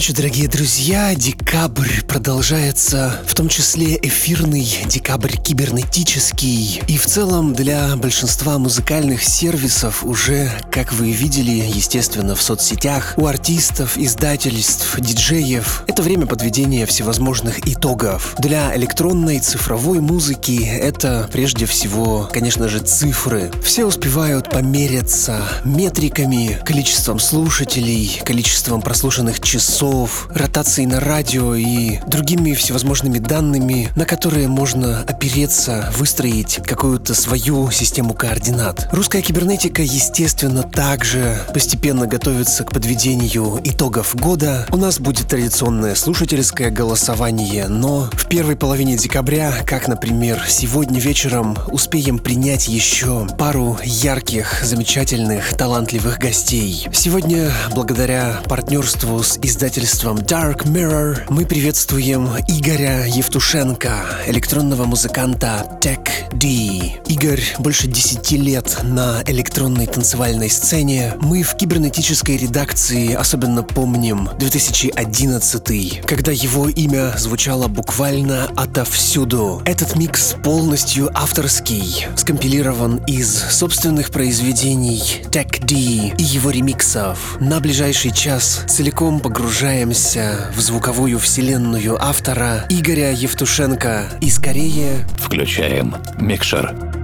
Ночи, дорогие друзья. Декабрь продолжается, в том числе эфирный декабрь кибернетический. И в целом для большинства музыкальных сервисов уже, как вы видели, естественно, в соцсетях, у артистов, издательств, диджеев, это время подведения всевозможных итогов. Для электронной цифровой музыки это прежде всего, конечно же, цифры. Все успевают помериться метриками, количеством слушателей, количеством прослушанных часов часов, ротацией на радио и другими всевозможными данными, на которые можно опереться, выстроить какую-то свою систему координат. Русская кибернетика, естественно, также постепенно готовится к подведению итогов года. У нас будет традиционное слушательское голосование, но в первой половине декабря, как, например, сегодня вечером, успеем принять еще пару ярких, замечательных, талантливых гостей. Сегодня, благодаря партнерству с издательством издательством Dark Mirror мы приветствуем Игоря Евтушенко, электронного музыканта Tech D. Игорь больше 10 лет на электронной танцевальной сцене. Мы в кибернетической редакции особенно помним 2011, когда его имя звучало буквально отовсюду. Этот микс полностью авторский, скомпилирован из собственных произведений Tech D и его ремиксов. На ближайший час целиком погружен погружаемся в звуковую вселенную автора Игоря Евтушенко и скорее включаем микшер.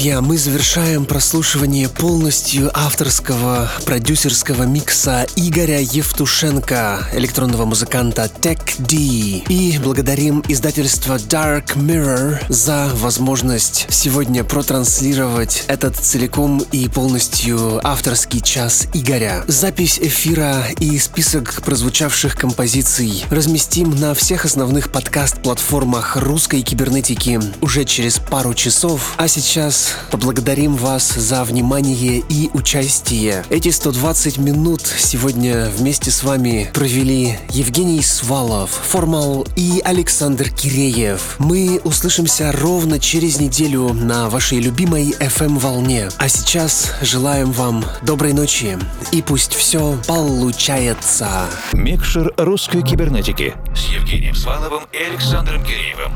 Друзья, мы завершаем прослушивание полностью авторского продюсерского микса Игоря Евтушенко, электронного музыканта Tech D. И благодарим издательство Dark Mirror за возможность сегодня протранслировать этот целиком и полностью авторский час Игоря. Запись эфира и список прозвучавших композиций разместим на всех основных подкаст-платформах русской кибернетики уже через пару часов. А сейчас поблагодарим вас за внимание и участие. Эти 120 минут сегодня вместе с вами провели Евгений Свалов, Формал и Александр Киреев. Мы услышимся ровно через неделю на вашей любимой FM-волне. А сейчас желаем вам доброй ночи и пусть все получается. Микшер русской кибернетики с Евгением Сваловым и Александром Киреевым.